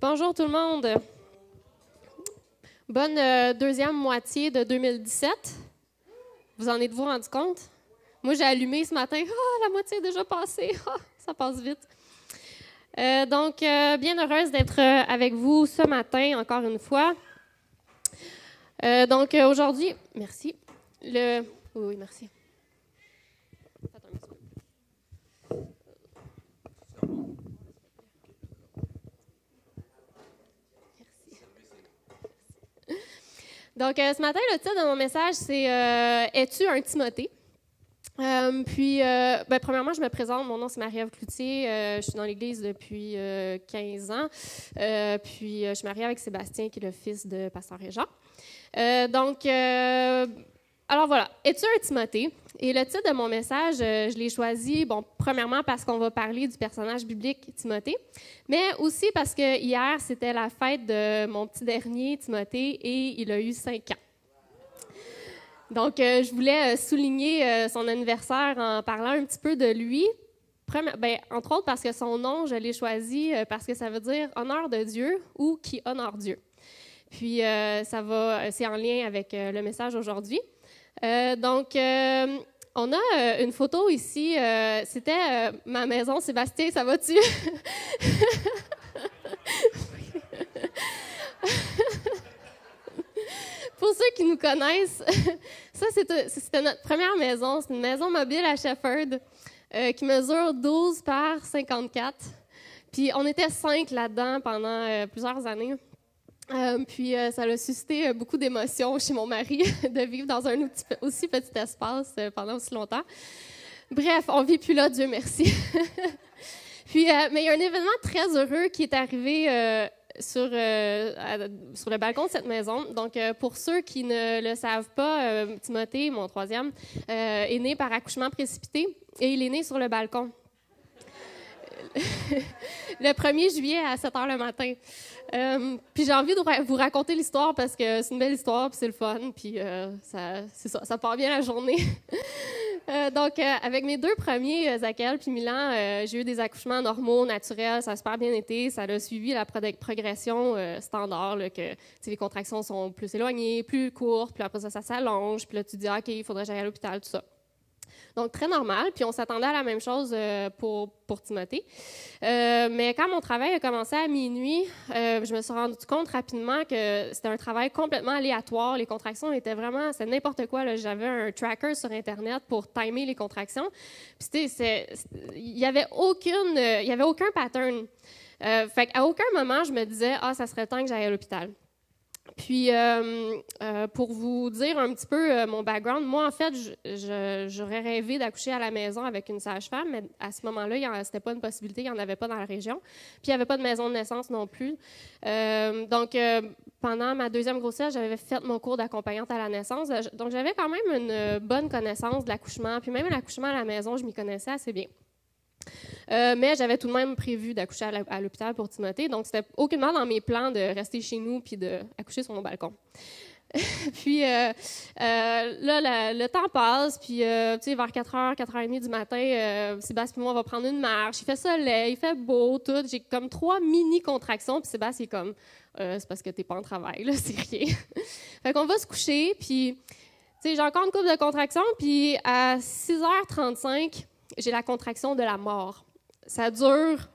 Bonjour tout le monde. Bonne euh, deuxième moitié de 2017. Vous en êtes-vous rendu compte? Moi, j'ai allumé ce matin. Ah, la moitié est déjà passée. Ah, ça passe vite. Euh, donc, euh, bien heureuse d'être avec vous ce matin, encore une fois. donc, aujourd'hui, merci. Le, oui, merci. Donc, euh, ce matin, le titre de mon message, c'est euh, Es-tu un Timothée? Euh, puis, ben, premièrement, je me présente. Mon nom, c'est Marie-Ève Cloutier. je suis dans l'Église depuis 15 ans. puis, je suis mariée avec Sébastien, qui est le fils de Pasteur Régent. donc, alors voilà, es-tu un Timothée? Et le titre de mon message, euh, je l'ai choisi, bon, premièrement parce qu'on va parler du personnage biblique Timothée, mais aussi parce que hier, c'était la fête de mon petit dernier, Timothée, et il a eu cinq ans. Donc, euh, je voulais euh, souligner son anniversaire en parlant un petit peu de lui. Ben, entre autres parce que son nom, je l'ai choisi parce que ça veut dire honneur de Dieu ou qui honore Dieu. Puis, ça va, c'est en lien avec le message aujourd'hui. Euh, donc, euh, on a euh, une photo ici. C'était ma maison. Sébastien, ça va-tu? Pour ceux qui nous connaissent, ça, c'était notre première maison. C'est une maison mobile à Shefford qui mesure 12 par 54. Puis on était cinq là-dedans pendant plusieurs années. Euh, puis euh, ça a suscité euh, beaucoup d'émotions chez mon mari de vivre dans un aussi petit espace pendant aussi longtemps. Bref, on vit plus là, Dieu merci. puis, mais il y a un événement très heureux qui est arrivé sur, sur le balcon de cette maison. Donc, pour ceux qui ne le savent pas, Timothée, mon troisième, est né par accouchement précipité et il est né sur le balcon. le 1er juillet à 7 h le matin. Euh, puis j'ai envie de vous raconter l'histoire parce que c'est une belle histoire, puis c'est le fun, puis euh, ça, ça, ça part bien la journée. euh, donc, euh, avec mes deux premiers, Zakel puis Milan, j'ai eu des accouchements normaux, naturels, ça a super bien été. Ça a suivi la progression standard, là, que les contractions sont plus éloignées, plus courtes, puis après ça, ça s'allonge, puis là, tu dis, OK, il faudrait que à l'hôpital, tout ça. Donc, très normal. Puis, on s'attendait à la même chose euh, pour, pour Timothée. Euh, mais quand mon travail a commencé à minuit, euh, je me suis rendu compte rapidement que c'était un travail complètement aléatoire. Les contractions étaient vraiment, c'est n'importe quoi. J'avais un tracker sur Internet pour timer les contractions. Puis, il n'y avait, aucun pattern. fait qu'à aucun moment, je me disais, ah, ça serait temps que j'aille à l'hôpital. Puis, euh, euh, pour vous dire un petit peu euh, mon background, moi, en fait, j'aurais rêvé d'accoucher à la maison avec une sage-femme, mais à ce moment-là, ce n'était pas une possibilité, il n'y en avait pas dans la région. Puis, il n'y avait pas de maison de naissance non plus. donc, pendant ma deuxième grossesse, j'avais fait mon cours d'accompagnante à la naissance. Donc, j'avais quand même une bonne connaissance de l'accouchement. Puis, même l'accouchement à la maison, je m'y connaissais assez bien. Euh, mais j'avais tout de même prévu d'accoucher à l'hôpital pour Timothée, donc c'était aucunement dans mes plans de rester chez nous puis d'accoucher sur mon balcon. puis euh, euh, là, le temps passe, puis tu sais, vers 4h, 4h30 du matin, Sébastien et moi, on va prendre une marche. Il fait soleil, il fait beau, tout. J'ai comme trois mini-contractions, puis Sébastien est comme, c'est parce que t'es pas en travail, là, c'est rien. fait qu'on va se coucher, puis, tu sais, j'ai encore une couple de contractions, puis à 6h35, j'ai la contraction de la mort. Ça dure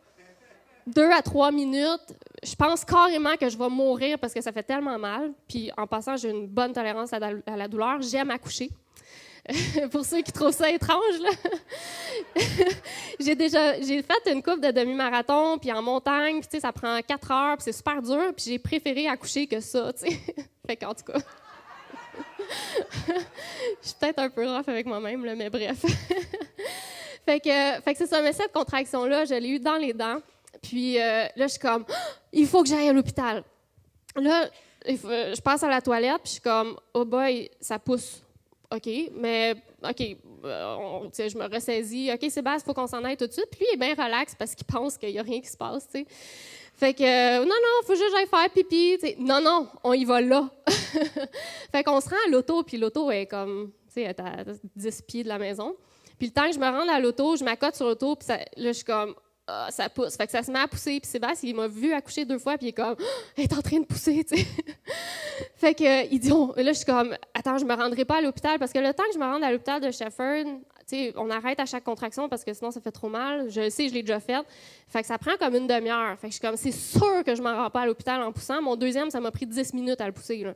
deux à trois minutes. Je pense carrément que je vais mourir parce que ça fait tellement mal. Puis en passant, j'ai une bonne tolérance à la douleur. J'aime accoucher. Pour ceux qui trouvent ça étrange, j'ai déjà j'ai fait une coupe de demi-marathon, puis en montagne, puis ça prend quatre heures, c'est super dur, puis j'ai préféré accoucher que ça, fait qu'en tout cas, je suis peut-être un peu rough avec moi-même, mais bref. Fait que, fait que c'est ça, mais cette contraction-là, je l'ai eu dans les dents. Puis euh, là, je suis comme, il faut que j'aille à l'hôpital. Là, je passe à la toilette, puis je suis comme, oh boy, ça pousse. OK, mais OK, euh, je me ressaisis. OK, Sébastien, il faut qu'on s'en aille tout de suite. Puis lui, il est bien relax parce qu'il pense qu'il n'y a rien qui se passe, tu sais. Fait que, euh, non, non, il faut juste que j'aille faire pipi. non, non, on y va là. fait qu'on se rend à l'auto, puis l'auto est comme, tu sais, à 10 pieds de la maison. Puis le temps que je me rende à l'auto, je m'accote sur l'auto, puis là, je suis comme, ah, ça pousse. Fait que ça se met à pousser. Puis Sébastien, il m'a vu accoucher deux fois, puis il est comme, elle est en train de pousser, tu sais. fait que, il dit, oh, là, je suis comme, attends, je me rendrai pas à l'hôpital, parce que le temps que je me rende à l'hôpital de Shefford, tu sais, on arrête à chaque contraction parce que sinon ça fait trop mal. Je le sais, je l'ai déjà fait. Fait que ça prend comme une demi-heure. Fait que je suis comme, c'est sûr que je m'en rends pas à l'hôpital en poussant. Mon deuxième, ça m'a pris 10 minutes à le pousser. Là.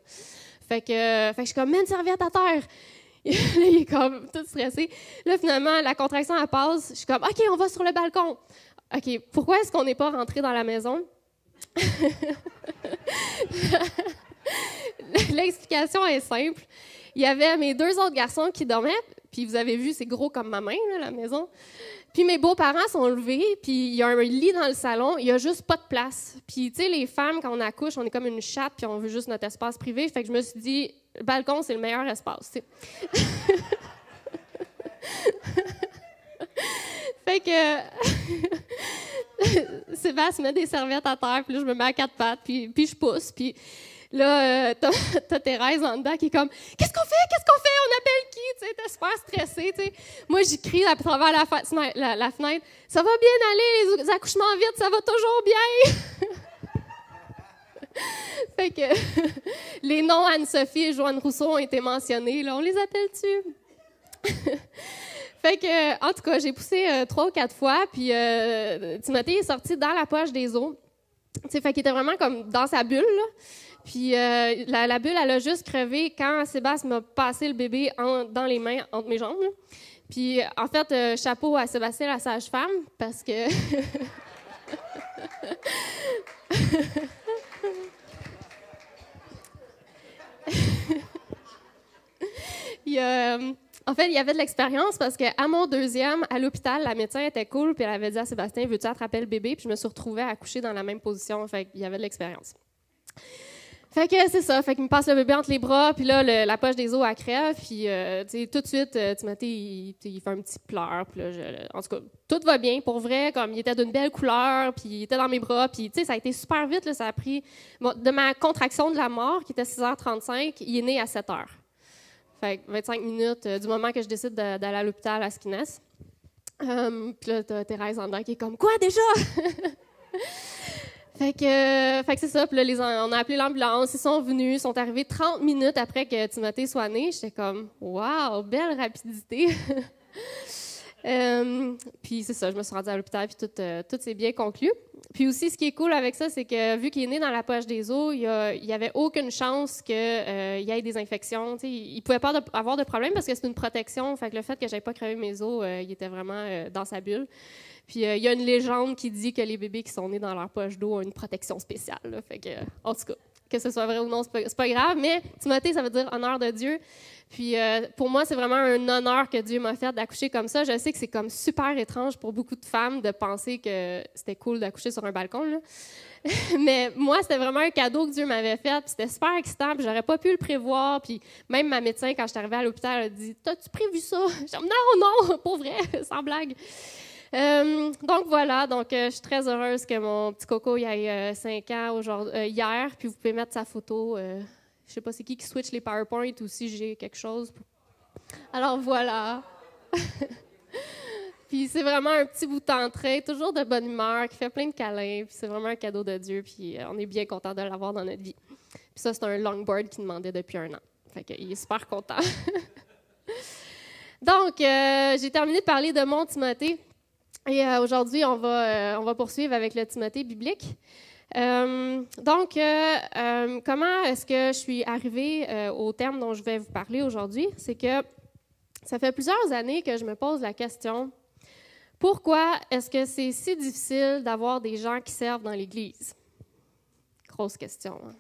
Fait que, fait que je suis comme, mets une serviette à terre. il est comme tout stressé. Là, finalement, la contraction, elle passe. Je suis comme, OK, on va sur le balcon. OK, pourquoi est-ce qu'on n'est pas rentré dans la maison? L'explication est simple. Il y avait mes deux autres garçons qui dormaient, puis vous avez vu, c'est gros comme ma main, la maison. Puis mes beaux-parents sont levés, puis il y a un lit dans le salon, il n'y a juste pas de place. Puis, tu sais, les femmes, quand on accouche, on est comme une chatte, puis on veut juste notre espace privé. Fait que je me suis dit, le balcon, c'est le meilleur espace, fait que Sébastien met des serviettes à terre, puis là, je me mets à quatre pattes, puis, puis je pousse, puis là, euh, t'as, Thérèse en dedans qui est comme Qu'est-ce qu'on fait? Qu'est-ce qu'on fait? On appelle qui Tu t'es super stressée. Moi, j'écris à travers la, fenêtre Ça va bien aller, les accouchements vite, ça va toujours bien. fait que les noms Anne-Sophie et Joanne Rousseau ont été mentionnés. On les appelle-tu? fait que, en tout cas, j'ai poussé euh, trois ou quatre fois, puis euh, Timothée est sorti dans la poche des os. T'sais, fait qu'il était vraiment comme dans sa bulle. Puis euh, la, bulle, elle a juste crevé quand Sébastien m'a passé le bébé dans les mains entre mes jambes. Puis en fait, chapeau à Sébastien, la sage-femme, parce que. Euh, en fait, il y avait de l'expérience parce qu'à mon deuxième, à l'hôpital, la médecin était cool, puis elle avait dit à Sébastien Veux-tu attraper le bébé? Puis je me suis retrouvée à accoucher dans la même position. Fait qu'il y avait de l'expérience. Fait que c'est ça. Fait qu'il me passe le bébé entre les bras, puis là, la poche des os, à crève. Puis, euh, tout de suite, euh, Timothée, il, il, fait un petit pleur. Puis là, en tout cas, tout va bien. Pour vrai, comme il était d'une belle couleur, puis il était dans mes bras. Puis, tu sais, ça a été super vite. Ça a pris... de ma contraction de la mort, qui était 6h35, il est né à 7h. Fait 25 minutes euh, du moment que je décide d'aller à l'hôpital à Skines. puis là, t'as Thérèse en dedans qui est comme « Quoi, déjà? » Fait que, fait que c'est ça. Puis là, les, on a appelé l'ambulance. Ils sont venus. Ils sont arrivés 30 minutes après que Timothée soit né. J'étais comme, waouh, belle rapidité. euh, puis c'est ça, je me suis rendue à l'hôpital. Puis tout, euh, tout s'est bien conclu. Puis aussi, ce qui est cool avec ça, c'est que vu qu'il est né dans la poche des os, il n'y avait aucune chance qu'il euh, y ait des infections. il ne pouvait pas avoir de problème parce que c'est une protection. Fait que le fait que j'avais pas crevé mes os, il était vraiment dans sa bulle. Puis il y a une légende qui dit que les bébés qui sont nés dans leur poche d'eau ont une protection spéciale. Fait que, en tout cas, que ce soit vrai ou non, c'est pas, pas grave. Mais Timothée, ça veut dire honneur de Dieu. Puis euh, pour moi, c'est vraiment un honneur que Dieu m'a fait d'accoucher comme ça. Je sais que c'est comme super étrange pour beaucoup de femmes de penser que c'était cool d'accoucher sur un balcon. Mais moi, c'était vraiment un cadeau que Dieu m'avait fait. C'était super excitant. Puis j'aurais pas pu le prévoir. Puis même ma médecin, quand je suis arrivée à l'hôpital, a dit T'as-tu prévu ça Non, non, pour vrai, sans blague. Euh, donc voilà, donc euh, je suis très heureuse que mon petit coco il ait 5 euh, ans hier, puis vous pouvez mettre sa photo. je sais pas c'est qui qui switch les PowerPoint ou si j'ai quelque chose. Alors voilà. puis c'est vraiment un petit bout d'entrée, toujours de bonne humeur, qui fait plein de câlins, puis c'est vraiment un cadeau de Dieu, puis on est bien content de l'avoir dans notre vie. Puis ça, c'est un longboard qu'il demandait depuis un an. Fait qu'il est super content. Donc, j'ai terminé de parler de mon Timothée. Et euh, aujourd'hui, on, va, euh, on va poursuivre avec le Timothée biblique. Euh, donc, comment est-ce que je suis arrivée au terme dont je vais vous parler aujourd'hui? C'est que ça fait plusieurs années que je me pose la question pourquoi est-ce que c'est si difficile d'avoir des gens qui servent dans l'Église? Grosse question. Hein?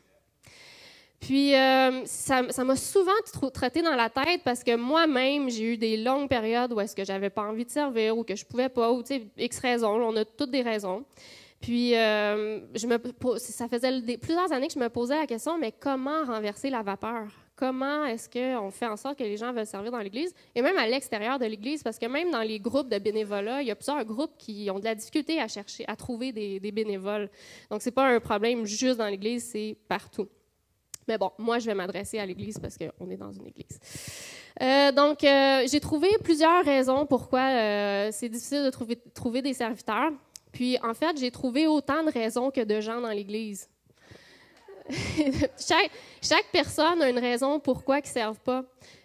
Puis, euh, ça m'a souvent traité dans la tête parce que moi-même, j'ai eu des longues périodes où est-ce que j'avais pas envie de servir ou que je pouvais pas, ou tu sais, X raisons. On a toutes des raisons. Puis, euh, ça faisait plusieurs années que je me posais la question, mais comment renverser la vapeur? Comment est-ce qu'on fait en sorte que les gens veulent servir dans l'Église? Et même à l'extérieur de l'Église, parce que même dans les groupes de bénévolat, il y a plusieurs groupes qui ont de la difficulté à chercher, à trouver des, des bénévoles. Donc, c'est pas un problème juste dans l'Église, c'est partout. Mais bon, moi, je vais m'adresser à l'Église parce qu'on est dans une Église. Euh, donc, euh, j'ai trouvé plusieurs raisons pourquoi euh, c'est difficile de trouver, des serviteurs. Puis, en fait, j'ai trouvé autant de raisons que de gens dans l'Église. chaque, chaque, personne a une raison pourquoi ils ne servent pas.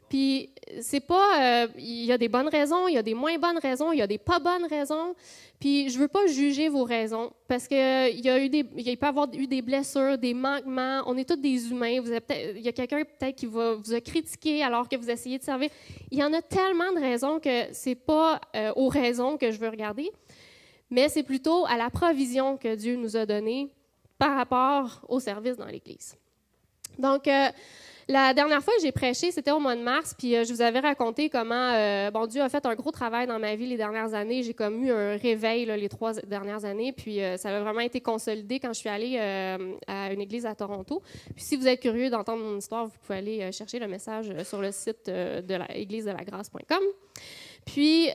Puis, c'est pas. Euh, il y a des bonnes raisons, il y a des moins bonnes raisons, il y a des pas bonnes raisons. Puis, je veux pas juger vos raisons parce qu'il y a eu des. Il peut avoir eu des blessures, des manquements. On est tous des humains. Il y a quelqu'un peut-être qui va vous a critiqué alors que vous essayez de servir. Il y en a tellement de raisons que c'est pas euh, aux raisons que je veux regarder, mais c'est plutôt à la provision que Dieu nous a donnée par rapport au service dans l'Église. Donc, euh, la dernière fois que j'ai prêché, c'était au mois de mars, puis euh, je vous avais raconté comment euh, bon Dieu a fait un gros travail dans ma vie les dernières années. J'ai comme eu un réveil les trois dernières années, puis ça a vraiment été consolidé quand je suis allée à une église à Toronto. Puis si vous êtes curieux d'entendre mon histoire, vous pouvez aller chercher le message sur le site de l'église de la grâce.com. Puis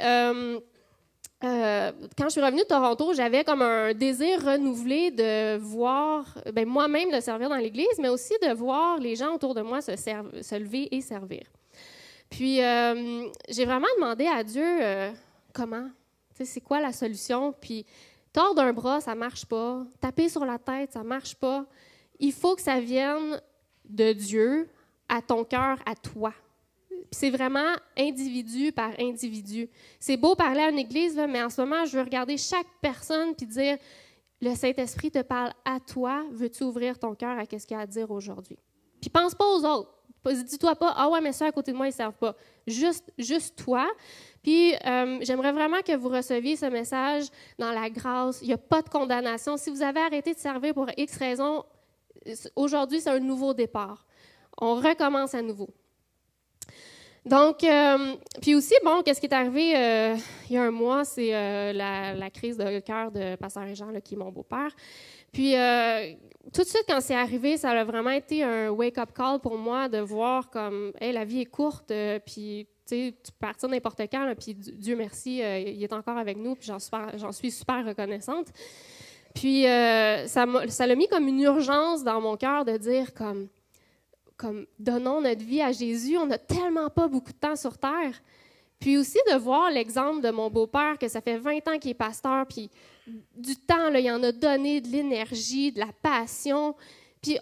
euh, quand je suis revenue de Toronto, j'avais comme un désir renouvelé de voir ben, moi-même de servir dans l'Église, mais aussi de voir les gens autour de moi se, lever et servir. Puis euh, j'ai vraiment demandé à Dieu euh, comment, c'est quoi la solution? Puis tordre un bras, ça marche pas. Taper sur la tête, ça marche pas. Il faut que ça vienne de Dieu à ton cœur, à toi c'est vraiment individu par individu. C'est beau parler à une église, mais en ce moment, je veux regarder chaque personne puis dire le Saint-Esprit te parle à toi. Veux-tu ouvrir ton cœur à ce qu'il a à dire aujourd'hui? Puis pense pas aux autres. Dis-toi pas, ah ouais, mais ceux à côté de moi, ils ne servent pas. Juste, juste toi. Puis euh, j'aimerais vraiment que vous receviez ce message dans la grâce. Il n'y a pas de condamnation. Si vous avez arrêté de servir pour X raisons, aujourd'hui, c'est un nouveau départ. On recommence à nouveau. Donc, euh, puis aussi, bon, qu'est-ce qui est arrivé euh, il y a un mois, c'est euh, la, crise de cœur de Pasteur Jean, qui est mon beau-père. Puis, tout de suite, quand c'est arrivé, ça a vraiment été un wake-up call pour moi de voir comme, hey, la vie est courte, puis tu peux partir n'importe quand, puis Dieu merci, il est encore avec nous, puis j'en suis super reconnaissante. Puis, ça l'a mis comme une urgence dans mon cœur de dire comme, comme donnons notre vie à Jésus. On n'a tellement pas beaucoup de temps sur terre. Puis aussi de voir l'exemple de mon beau-père, que ça fait 20 ans qu'il est pasteur, puis du temps, là, il en a donné de l'énergie, de la passion. Puis, tu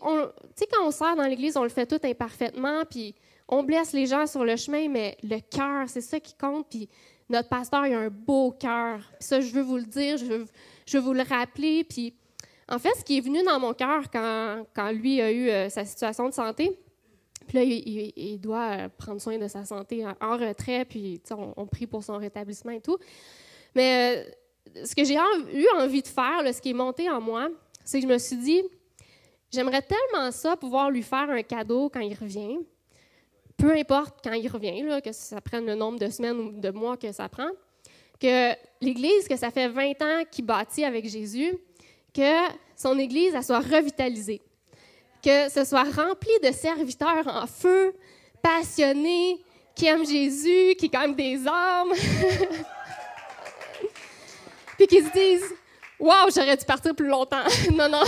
sais, quand on sert dans l'Église, on le fait tout imparfaitement, puis on blesse les gens sur le chemin, mais le cœur, c'est ça qui compte. Puis notre pasteur, il a un beau cœur. ça, je veux vous le dire, je veux, je veux vous le rappeler. Puis en fait, ce qui est venu dans mon cœur quand, quand lui a eu euh, sa situation de santé, puis là, il, doit euh, prendre soin de sa santé en, retrait, puis on, prie pour son rétablissement et tout. Mais euh, ce que j'ai eu envie de faire, ce qui est monté en moi, c'est que je me suis dit, j'aimerais tellement ça pouvoir lui faire un cadeau quand il revient, peu importe quand il revient, que ça prenne le nombre de semaines ou de mois que ça prend, que l'Église, que ça fait 20 ans qu'il bâtit avec Jésus, que son Église elle soit revitalisée que ce soit rempli de serviteurs en feu, passionnés, qui aiment Jésus, qui gagnent des âmes, puis qui se disent Waouh, j'aurais dû partir plus longtemps. non, non.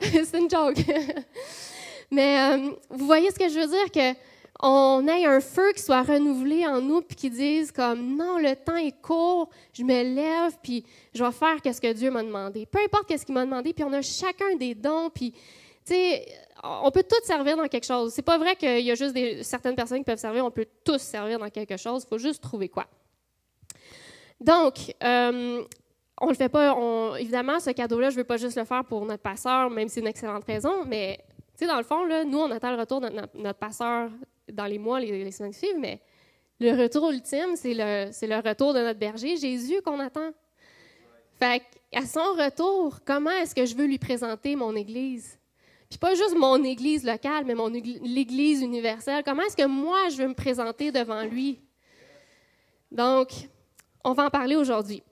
C'est une joke. Mais euh, vous voyez ce que je veux dire? Que on ait un feu qui soit renouvelé en nous, puis qui dise comme non, le temps est court, je me lève, puis je vais faire ce que Dieu m'a demandé. Peu importe ce qu'il m'a demandé, puis on a chacun des dons, puis tu sais, on peut tous servir dans quelque chose. C'est pas vrai qu'il y a juste des, certaines personnes qui peuvent servir, on peut tous servir dans quelque chose, il faut juste trouver quoi. Donc, euh, on le fait pas, évidemment, ce cadeau-là, je veux pas juste le faire pour notre passeur, même si c'est une excellente raison, mais sais, dans le fond, là, nous, on attend le retour de notre, passeur dans les mois, les, semaines qui suivent, mais le retour ultime, c'est le, le retour de notre berger, Jésus, qu'on attend. Fait à son retour, comment est-ce que je veux lui présenter mon Église? Puis pas juste mon Église locale, mais mon l'Église universelle. Comment est-ce que moi, je veux me présenter devant lui? Donc, on va en parler aujourd'hui.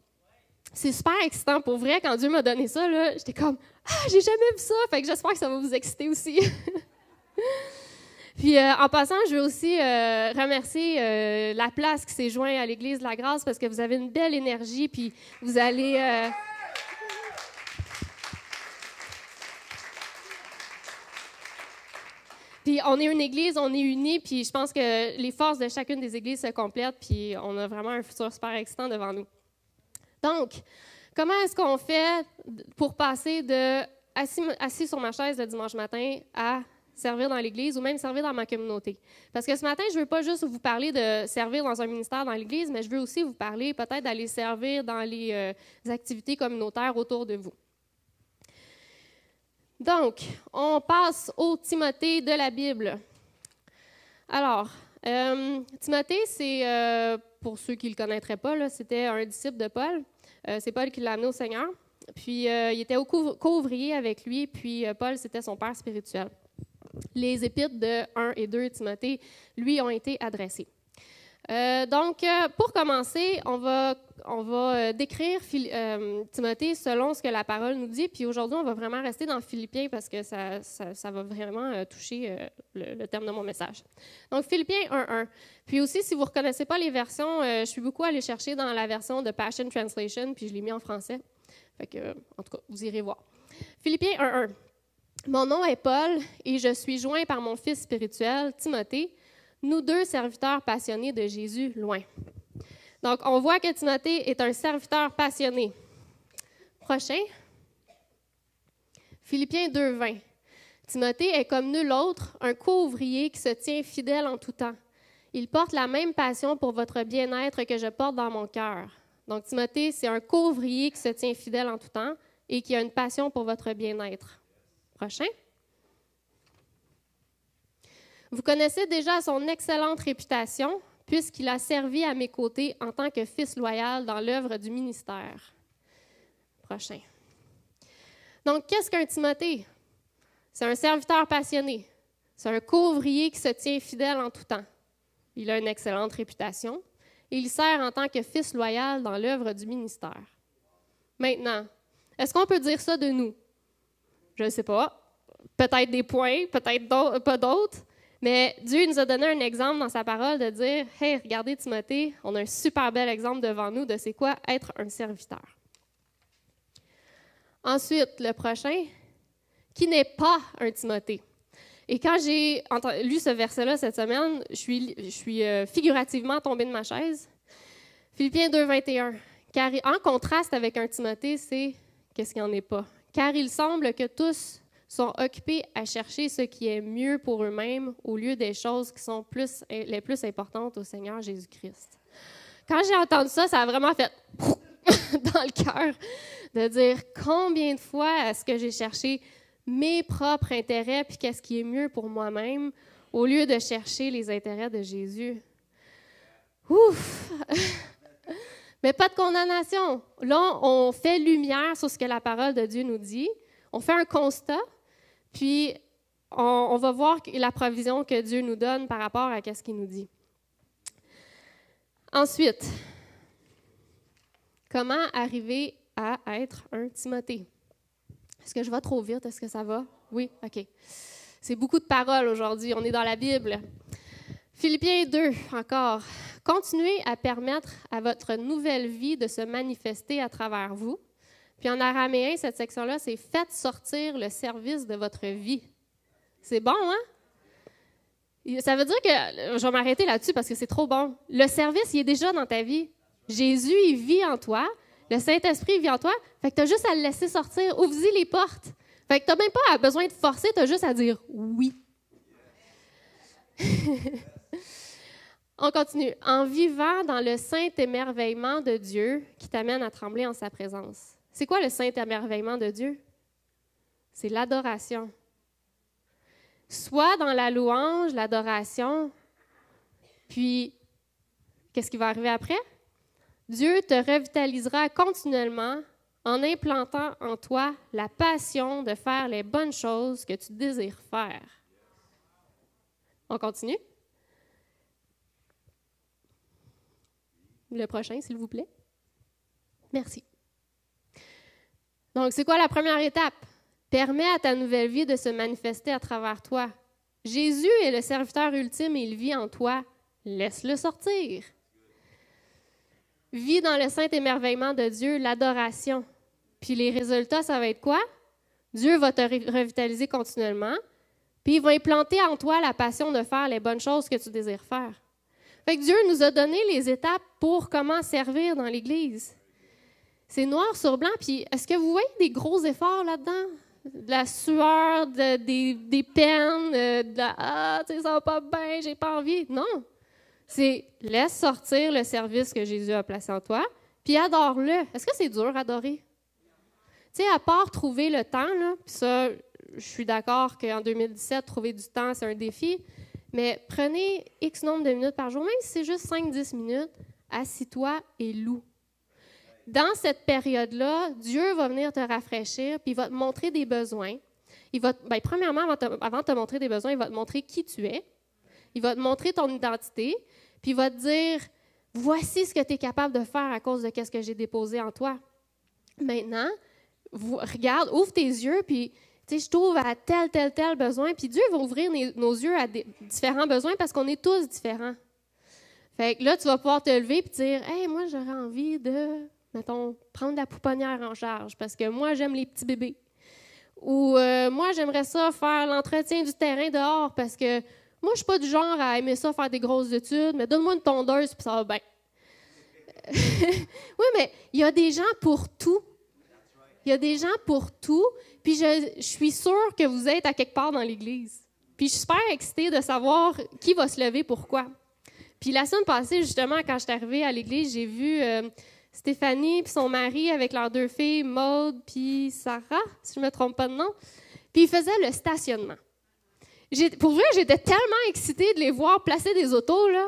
C'est super excitant. Pour vrai, quand Dieu m'a donné ça, j'étais comme Ah, j'ai jamais vu ça! Fait que j'espère que ça va vous exciter aussi. Puis euh, en passant, je veux aussi euh, remercier euh, la place qui s'est jointe à l'Église de la Grâce parce que vous avez une belle énergie, puis vous allez. Puis on est une église, on est unis, puis je pense que les forces de chacune des églises se complètent, puis on a vraiment un futur super excitant devant nous. Donc, Comment est-ce qu'on fait pour passer de assis, sur ma chaise le dimanche matin à servir dans l'Église ou même servir dans ma communauté? Parce que ce matin, je ne veux pas juste vous parler de servir dans un ministère dans l'Église, mais je veux aussi vous parler peut-être d'aller servir dans les, euh, activités communautaires autour de vous. Donc, on passe au Timothée de la Bible. Alors, euh, Timothée, c'est, euh, pour ceux qui ne le connaîtraient pas, c'était un disciple de Paul. C'est Paul qui l'a amené au Seigneur. Puis, il était au co-ouvrier avec lui, puis Paul, c'était son père spirituel les épîtres de 1 et 2 Timothée lui ont été adressés. Euh, donc, euh, pour commencer, on va, euh, décrire Timothée selon ce que la parole nous dit. Puis aujourd'hui, on va vraiment rester dans Philippiens parce que ça, va vraiment toucher le, terme de mon message. Donc, Philippiens 1.1. Puis aussi, si vous ne reconnaissez pas les versions, je suis beaucoup allée chercher dans la version de Passion Translation, puis je l'ai mis en français. Fait que, en tout cas, vous irez voir. Philippiens 1.1. Mon nom est Paul et je suis joint par mon fils spirituel, Timothée, nous deux serviteurs passionnés de Jésus loin. Donc, on voit que Timothée est un serviteur passionné. Prochain. Philippiens 2.20. Timothée est comme nul autre, un co-ouvrier qui se tient fidèle en tout temps. Il porte la même passion pour votre bien-être que je porte dans mon cœur. Donc, Timothée, c'est un co-ouvrier qui se tient fidèle en tout temps et qui a une passion pour votre bien-être. Prochain. Vous connaissez déjà son excellente réputation puisqu'il a servi à mes côtés en tant que fils loyal dans l'œuvre du ministère. Prochain. Donc, qu'est-ce qu'un Timothée? C'est un serviteur passionné. C'est un couvrier qui se tient fidèle en tout temps. Il a une excellente réputation et il sert en tant que fils loyal dans l'œuvre du ministère. Maintenant, est-ce qu'on peut dire ça de nous? Je ne sais pas. Peut-être des points, peut-être pas d'autres. Mais Dieu nous a donné un exemple dans sa parole de dire Hey, regardez Timothée, on a un super bel exemple devant nous de c'est quoi être un serviteur. Ensuite, le prochain, qui n'est pas un Timothée. Et quand j'ai lu ce verset-là cette semaine, je suis, euh, figurativement tombée de ma chaise. Philippiens 2, 21. Car en contraste avec un Timothée, c'est qu'est-ce qu'il n'y en est pas car il semble que tous sont occupés à chercher ce qui est mieux pour eux-mêmes au lieu des choses qui sont plus, les plus importantes au Seigneur Jésus-Christ. Quand j'ai entendu ça, ça a vraiment fait dans le cœur de dire combien de fois est-ce que j'ai cherché mes propres intérêts puis qu'est-ce qui est mieux pour moi-même au lieu de chercher les intérêts de Jésus? Ouf! Mais pas de condamnation. Là, on fait lumière sur ce que la parole de Dieu nous dit. On fait un constat, puis on, va voir la provision que Dieu nous donne par rapport à ce qu'il nous dit. Ensuite, comment arriver à être un Timothée? Est-ce que je vais trop vite? Est-ce que ça va? Oui? OK. C'est beaucoup de paroles aujourd'hui. On est dans la Bible. Philippiens 2, encore. Continuez à permettre à votre nouvelle vie de se manifester à travers vous. Puis en araméen, cette section-là, c'est faites sortir le service de votre vie. C'est bon, hein? Ça veut dire que, je vais m'arrêter là-dessus parce que c'est trop bon. Le service, il est déjà dans ta vie. Jésus, il vit en toi. Le Saint-Esprit vit en toi. Fait que tu as juste à le laisser sortir. Ouvre-y les portes. Fait que tu n'as même pas besoin de forcer, tu as juste à dire oui. On continue. En vivant dans le saint émerveillement de Dieu qui t'amène à trembler en sa présence. C'est quoi le saint émerveillement de Dieu? C'est l'adoration. Soit dans la louange, l'adoration, puis qu'est-ce qui va arriver après? Dieu te revitalisera continuellement en implantant en toi la passion de faire les bonnes choses que tu désires faire. On continue? Le prochain, s'il vous plaît. Merci. Donc, c'est quoi la première étape? Permets à ta nouvelle vie de se manifester à travers toi. Jésus est le serviteur ultime et il vit en toi. Laisse-le sortir. Vis dans le saint émerveillement de Dieu, l'adoration. Puis les résultats, ça va être quoi? Dieu va te revitaliser continuellement, puis il va implanter en toi la passion de faire les bonnes choses que tu désires faire. Fait Dieu nous a donné les étapes pour comment servir dans l'Église. C'est noir sur blanc. Puis est-ce que vous voyez des gros efforts là-dedans? De la sueur, des, peines, euh, de la Ah, tu sais, ça va pas bien, j'ai pas envie. Non. C'est laisse sortir le service que Jésus a placé en toi, puis adore-le. Est-ce que c'est dur adorer? Tu sais, à part trouver le temps, là, puis ça, je suis d'accord qu'en 2017, trouver du temps, c'est un défi, mais prenez X nombre de minutes par jour, même si c'est juste 5-10 minutes, assis-toi et loue. Dans cette période-là, Dieu va venir te rafraîchir, puis il va te montrer des besoins. Il va, ben, premièrement, avant, de te montrer des besoins, il va te montrer qui tu es. Il va te montrer ton identité, puis il va te dire voici ce que tu es capable de faire à cause de ce que j'ai déposé en toi. Maintenant, regarde, ouvre tes yeux, puis je t'ouvre à tel, tel, tel besoin. Puis Dieu va ouvrir nos yeux à différents besoins parce qu'on est tous différents. Fait que là, tu vas pouvoir te lever et dire Hey, moi, j'aurais envie de, mettons, prendre la pouponnière en charge parce que moi, j'aime les petits bébés. Ou euh, moi, j'aimerais ça faire l'entretien du terrain dehors parce que moi, je suis pas du genre à aimer ça faire des grosses études, mais donne-moi une tondeuse puis ça va bien. oui, mais il y a des gens pour tout. Il y a des gens pour tout. Puis je, suis sûre que vous êtes à quelque part dans l'Église. Puis je suis super excitée de savoir qui va se lever pourquoi. Puis la semaine passée, justement, quand je suis arrivée à l'Église, j'ai vu euh, Stéphanie et son mari avec leurs deux filles, Maude puis Sarah, si je ne me trompe pas de nom. Puis ils faisaient le stationnement. Pour vrai, j'étais tellement excitée de les voir placer des autos, là.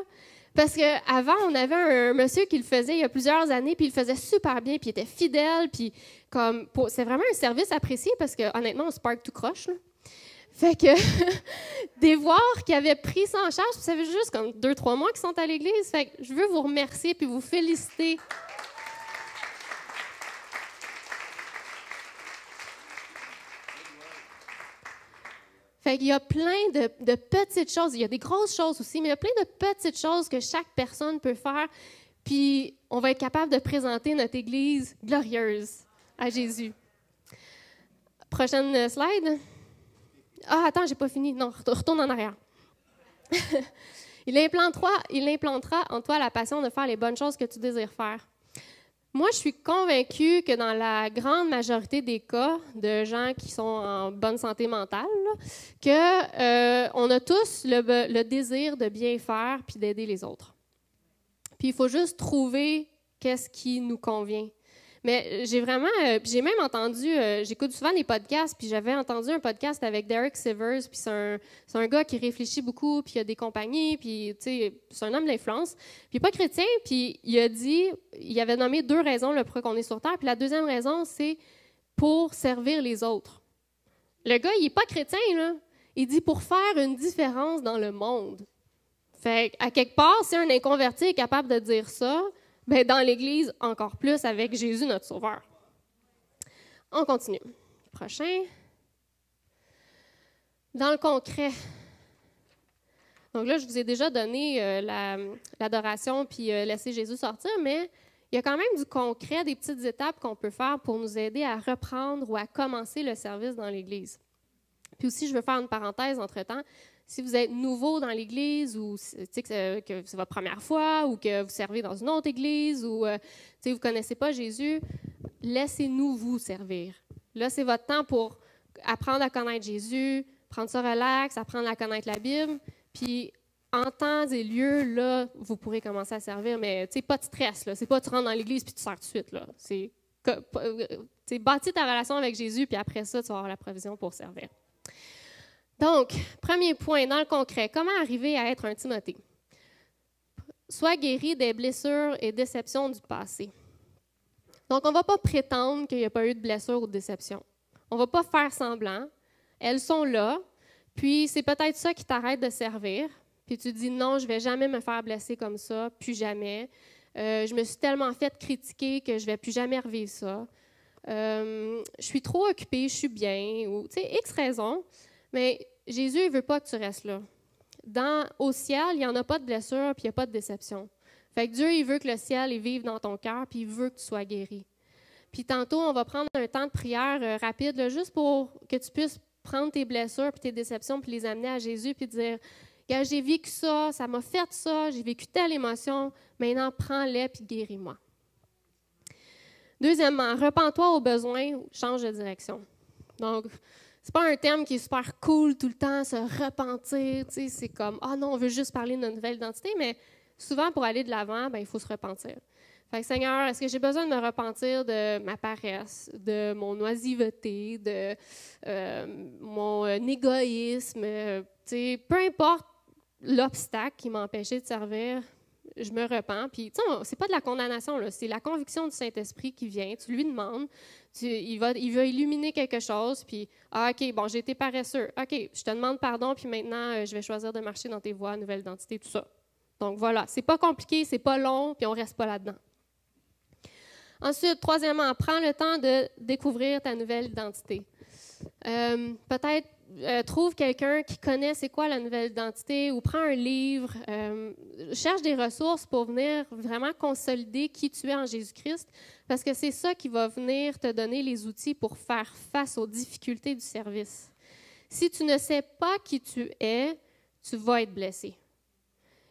Parce qu'avant, on avait un monsieur qui le faisait il y a plusieurs années, puis il le faisait super bien, puis il était fidèle, puis comme c'est vraiment un service apprécié parce que honnêtement, on se parque tout croche. Fait que des voir qui avaient pris ça en charge, ça fait juste comme deux, trois mois qu'ils sont à l'église. Fait que je veux vous remercier puis vous féliciter. Fait qu'il y a plein de, petites choses. Il y a des grosses choses aussi, mais il y a plein de petites choses que chaque personne peut faire. Puis on va être capable de présenter notre Église glorieuse à Jésus. Prochaine slide. Ah, attends, j'ai pas fini. Non, retourne en arrière. il, implantera, il implantera en toi la passion de faire les bonnes choses que tu désires faire. Moi, je suis convaincue que dans la grande majorité des cas de gens qui sont en bonne santé mentale, qu'on euh, a tous le, désir de bien faire puis d'aider les autres. Puis il faut juste trouver qu'est-ce qui nous convient. Mais j'ai vraiment, euh, j'ai même entendu, euh, j'écoute souvent des podcasts, puis j'avais entendu un podcast avec Derek Sivers, puis c'est un, un, gars qui réfléchit beaucoup, puis il a des compagnies, puis c'est un homme d'influence, puis pas chrétien, puis il a dit, il avait nommé deux raisons le pourquoi qu'on est sur Terre, puis la deuxième raison, c'est pour servir les autres. Le gars, il n'est pas chrétien, là. Il dit pour faire une différence dans le monde. Fait à quelque part, si un inconverti est capable de dire ça, ben, dans l'Église, encore plus avec Jésus, notre Sauveur. On continue. Prochain. Dans le concret. Donc là, je vous ai déjà donné euh, l'adoration puis euh, laisser Jésus sortir, mais il y a quand même du concret, des petites étapes qu'on peut faire pour nous aider à reprendre ou à commencer le service dans l'Église. Puis aussi, je veux faire une parenthèse entre-temps. Si vous êtes nouveau dans l'Église ou que, que c'est votre première fois ou que vous servez dans une autre Église ou euh, vous ne connaissez pas Jésus, laissez-nous vous servir. Là, c'est votre temps pour apprendre à connaître Jésus, prendre ça relax, apprendre à connaître la Bible. Puis, en temps et lieu, là, vous pourrez commencer à servir, mais pas de stress. Ce n'est pas tu rentres dans l'Église puis tu sors tout de suite. C'est euh, bâtis ta relation avec Jésus, puis après ça, tu vas avoir la provision pour servir. Donc, premier point dans le concret, comment arriver à être un Timothée? Sois guéri des blessures et déceptions du passé. Donc, on ne va pas prétendre qu'il n'y a pas eu de blessures ou de déceptions. On ne va pas faire semblant. Elles sont là. Puis, c'est peut-être ça qui t'arrête de servir. Puis, tu dis non, je ne vais jamais me faire blesser comme ça, plus jamais. Euh, je me suis tellement fait critiquer que je ne vais plus jamais revivre ça. Euh, je suis trop occupée, je suis bien, ou, tu sais, X raisons. Mais Jésus, il veut pas que tu restes là. Dans, au ciel, il n'y en a pas de blessure, puis il n'y a pas de déception. Fait Dieu, il veut que le ciel il vive dans ton cœur, puis il veut que tu sois guéri. Puis tantôt, on va prendre un temps de prière euh, rapide, juste pour que tu puisses prendre tes blessures, puis tes déceptions, puis les amener à Jésus, puis dire, j'ai vécu ça, ça m'a fait ça, j'ai vécu telle émotion, maintenant prends-les, puis guéris-moi. Deuxièmement, repens-toi au besoin ou change de direction. Donc, c'est pas un terme qui est super cool tout le temps, se repentir. C'est comme, ah non, on veut juste parler de notre nouvelle identité, mais souvent, pour aller de l'avant, ben, il faut se repentir. Fait que, Seigneur, est-ce que j'ai besoin de me repentir de ma paresse, de mon oisiveté, de euh, mon euh, égoïsme? Euh, peu importe l'obstacle qui m'empêchait de servir, je me repens. Puis, tu sais, c'est pas de la condamnation, c'est la conviction du Saint-Esprit qui vient. Tu lui demandes, il, va, il va illuminer quelque chose, puis, ah, OK, bon, j'ai été paresseux. OK, je te demande pardon, puis maintenant, euh, je vais choisir de marcher dans tes voies, nouvelle identité, tout ça. Donc, voilà, c'est pas compliqué, c'est pas long, puis on reste pas là-dedans. Ensuite, troisièmement, prends le temps de découvrir ta nouvelle identité. Euh, peut-être euh, trouve quelqu'un qui connaît c'est quoi la nouvelle identité ou prends un livre, euh, cherche des ressources pour venir vraiment consolider qui tu es en Jésus-Christ, parce que c'est ça qui va venir te donner les outils pour faire face aux difficultés du service. Si tu ne sais pas qui tu es, tu vas être blessé.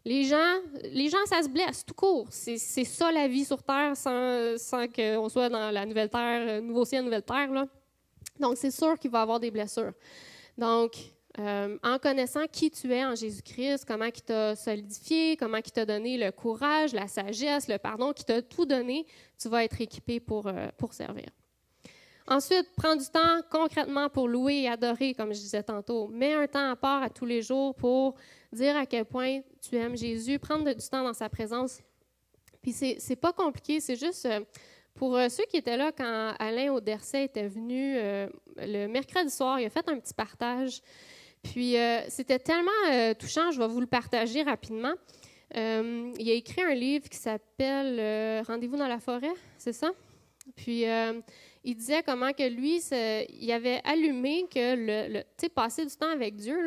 Les gens, les gens, ça se blesse tout court. C'est ça la vie sur Terre sans, qu'on soit dans la nouvelle Terre, nouveau ciel, nouvelle Terre. Là. Donc, c'est sûr qu'il va y avoir des blessures. Donc, euh, en connaissant qui tu es en Jésus-Christ, comment il t'a solidifié, comment il t'a donné le courage, la sagesse, le pardon, qui t'a tout donné, tu vas être équipé pour, euh, pour servir. Ensuite, prends du temps concrètement pour louer et adorer, comme je disais tantôt. Mets un temps à part à tous les jours pour dire à quel point tu aimes Jésus, prendre du temps dans sa présence. Puis c'est pas compliqué, c'est juste euh, pour ceux qui étaient là quand Alain Auderset était venu le mercredi soir, il a fait un petit partage. Puis euh, c'était tellement euh, touchant, je vais vous le partager rapidement. Euh, il a écrit un livre qui s'appelle Rendez-vous dans la forêt, c'est ça? Puis il disait comment que lui, il avait allumé que le, tu sais, passer du temps avec Dieu,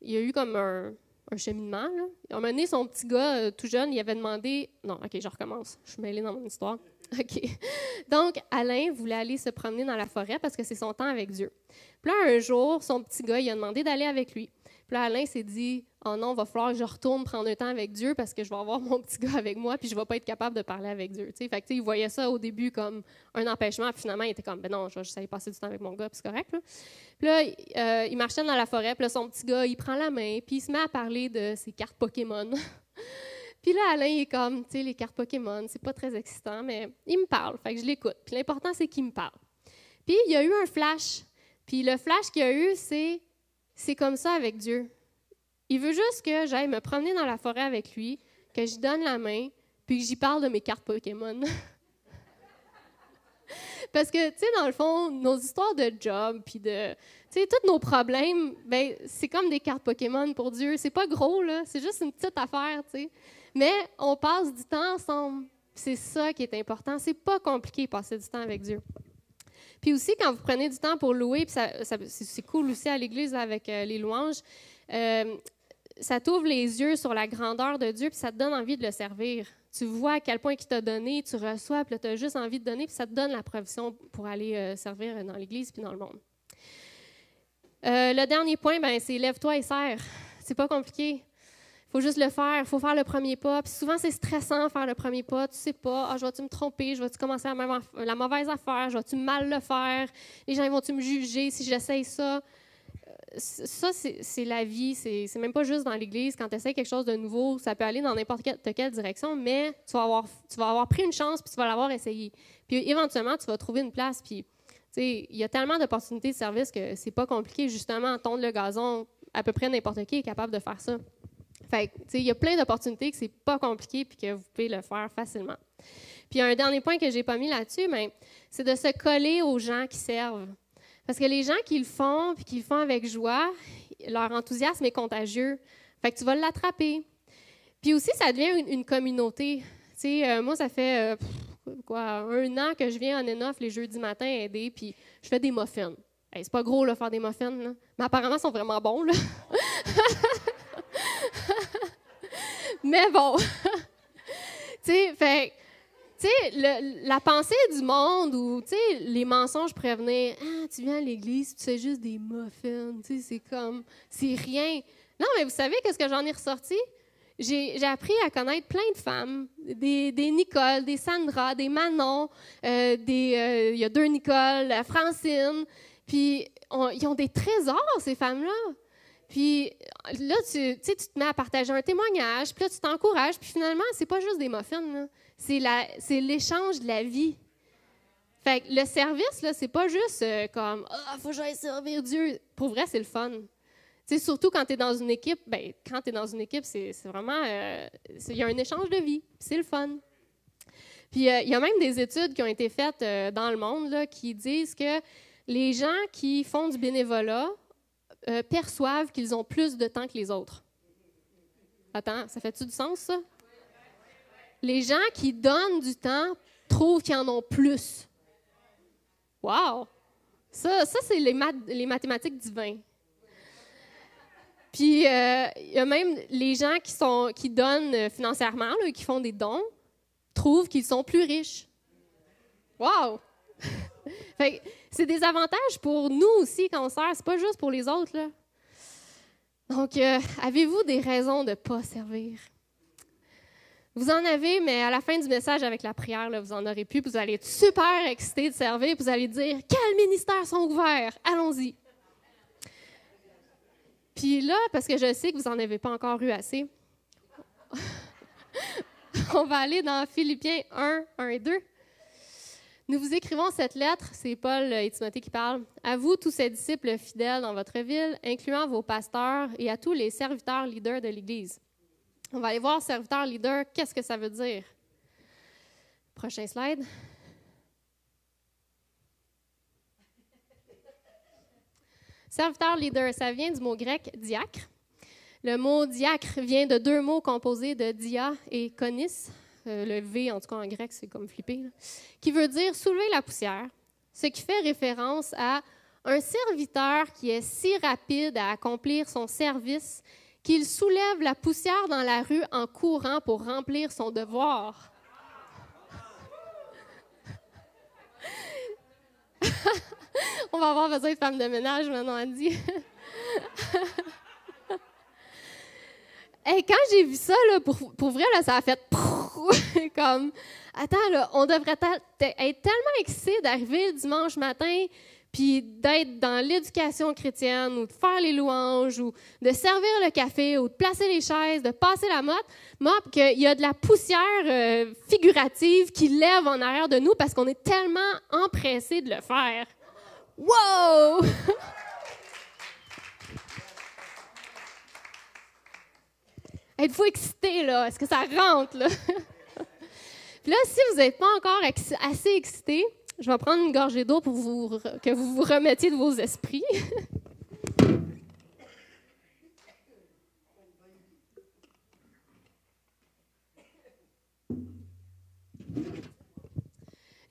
il y a eu comme un, un cheminement. Là. À un moment donné, son petit gars, tout jeune, il avait demandé. Non, OK, je recommence. Je suis mêlée dans mon histoire. OK. Donc, Alain voulait aller se promener dans la forêt parce que c'est son temps avec Dieu. Puis là, un jour, son petit gars, il a demandé d'aller avec lui. Puis là, Alain s'est dit Oh non, va falloir que je retourne prendre un temps avec Dieu parce que je vais avoir mon petit gars avec moi puis je ne vais pas être capable de parler avec Dieu. Fait que, il voyait ça au début comme un empêchement. Puis finalement, il était comme Ben non, je vais passer du temps avec mon gars, puis c'est correct. Puis là, euh, il marchait dans la forêt. Puis là, son petit gars, il prend la main puis il se met à parler de ses cartes Pokémon. Puis là, Alain, est comme, tu sais, les cartes Pokémon, c'est pas très excitant, mais il me parle, fait que je l'écoute. Puis l'important, c'est qu'il me parle. Puis il y a eu un flash. Puis le flash qu'il y a eu, c'est, c'est comme ça avec Dieu. Il veut juste que j'aille me promener dans la forêt avec lui, que je donne la main, puis que j'y parle de mes cartes Pokémon. Parce que, tu sais, dans le fond, nos histoires de job, puis de, tu sais, tous nos problèmes, ben, c'est comme des cartes Pokémon pour Dieu. C'est pas gros, là. C'est juste une petite affaire, tu sais. Mais on passe du temps ensemble. C'est ça qui est important. C'est pas compliqué passer du temps avec Dieu. Puis aussi, quand vous prenez du temps pour louer, c'est cool aussi à l'Église avec euh, les louanges, euh, ça t'ouvre les yeux sur la grandeur de Dieu, puis ça te donne envie de le servir. Tu vois à quel point il t'a donné, tu reçois, puis tu as juste envie de donner, puis ça te donne la provision pour aller euh, servir dans l'Église puis dans le monde. le dernier point, ben, c'est lève-toi et sers. C'est pas compliqué faut juste le faire, faut faire le premier pas. Puis souvent, c'est stressant faire le premier pas. Tu sais pas, ah, je vais-tu me tromper, je vais-tu commencer la, la, mauvaise affaire, je vais-tu mal le faire, les gens vont-tu me juger si j'essaye ça? Euh, ça, c'est la vie. C'est même pas juste dans l'Église. Quand tu essaies quelque chose de nouveau, ça peut aller dans n'importe quelle, direction, mais tu vas, avoir, tu vas avoir pris une chance puis tu vas l'avoir essayé. Puis éventuellement, tu vas trouver une place. Puis, il y a tellement d'opportunités de service que c'est pas compliqué. Justement, tondre le gazon, à peu près n'importe qui est capable de faire ça il y a plein d'opportunités que c'est pas compliqué puis que vous pouvez le faire facilement. Puis un dernier point que j'ai pas mis là-dessus, ben, c'est de se coller aux gens qui servent. Parce que les gens qui le font puis qui le font avec joie, leur enthousiasme est contagieux. Fait que tu vas l'attraper. Puis aussi, ça devient une, communauté. Euh, moi, ça fait euh, un an que je viens en ENOF les jeudis matins aider, puis je fais des muffins. c'est pas gros, là, faire des muffins, mais apparemment, ils sont vraiment bons. Là. Mais bon, tu sais, la pensée du monde ou les mensonges prévenaient Ah, tu viens à l'église, tu juste des muffins, c'est comme, c'est rien. Non, mais vous savez qu'est-ce que j'en ai ressorti? j'ai appris à connaître plein de femmes, des, des Nicole, des Sandra, des Manon, euh, des, euh, il y a deux Nicole, Francine, puis ils ont des trésors, ces femmes-là. Puis là, tu, tu te mets à partager un témoignage, puis là, tu t'encourages, puis finalement, c'est pas juste des muffins, c'est l'échange de la vie. Fait que le service, là, c'est pas juste euh, comme Ah, faut que j'aille servir Dieu. Pour vrai, c'est le fun. surtout quand tu es dans une équipe, ben, quand tu es dans une équipe, c'est vraiment. Euh, il y a un échange de vie. C'est le fun. Puis euh, il y a même des études qui ont été faites dans le monde là, qui disent que les gens qui font du bénévolat perçoivent qu'ils ont plus de temps que les autres. Attends, ça fait-tu du sens? Les gens qui donnent du temps trouvent qu'ils en ont plus. Wow! Ça, ça c'est les, les mathématiques divines. Puis, euh, il y a même les gens qui, sont, qui donnent financièrement, qui font des dons, trouvent qu'ils sont plus riches. Wow! c'est des avantages pour nous aussi quand on sert, c'est pas juste pour les autres. Là. Donc, euh, avez-vous des raisons de ne pas servir? Vous en avez, mais à la fin du message avec la prière, vous en aurez plus. Vous allez être super excité de servir. Vous allez dire Quels ministères sont ouverts? Allons-y. Puis là, parce que je sais que vous n'en avez pas encore eu assez, on va aller dans Philippiens 1, 1 et 2. Nous vous écrivons cette lettre, c'est Paul et Timothée qui parlent, à vous, tous ces disciples fidèles dans votre ville, incluant vos pasteurs et à tous les serviteurs leaders de l'Église. On va aller voir serviteur leader, qu'est-ce que ça veut dire? Prochain slide. Serviteur leader, ça vient du mot grec diacre. Le mot diacre vient de deux mots composés de dia et konis. Euh, le V, en tout cas en grec, c'est comme flippé, qui veut dire soulever la poussière, ce qui fait référence à un serviteur qui est si rapide à accomplir son service qu'il soulève la poussière dans la rue en courant pour remplir son devoir. On va avoir besoin de femmes de ménage maintenant, Andy. Et quand j'ai vu ça, là, pour, pour vrai, là, ça a fait comme Attends, là, on devrait être tellement excité d'arriver dimanche matin puis d'être dans l'éducation chrétienne ou de faire les louanges ou de servir le café ou de placer les chaises, de passer la motte, mop, qu'il y a de la poussière euh, figurative qui lève en arrière de nous parce qu'on est tellement empressé de le faire. Wow! Êtes-vous excité, là? Est-ce que ça rentre, là? Puis là, si vous n'êtes pas encore assez excité, je vais prendre une gorgée d'eau pour que vous vous remettiez de vos esprits.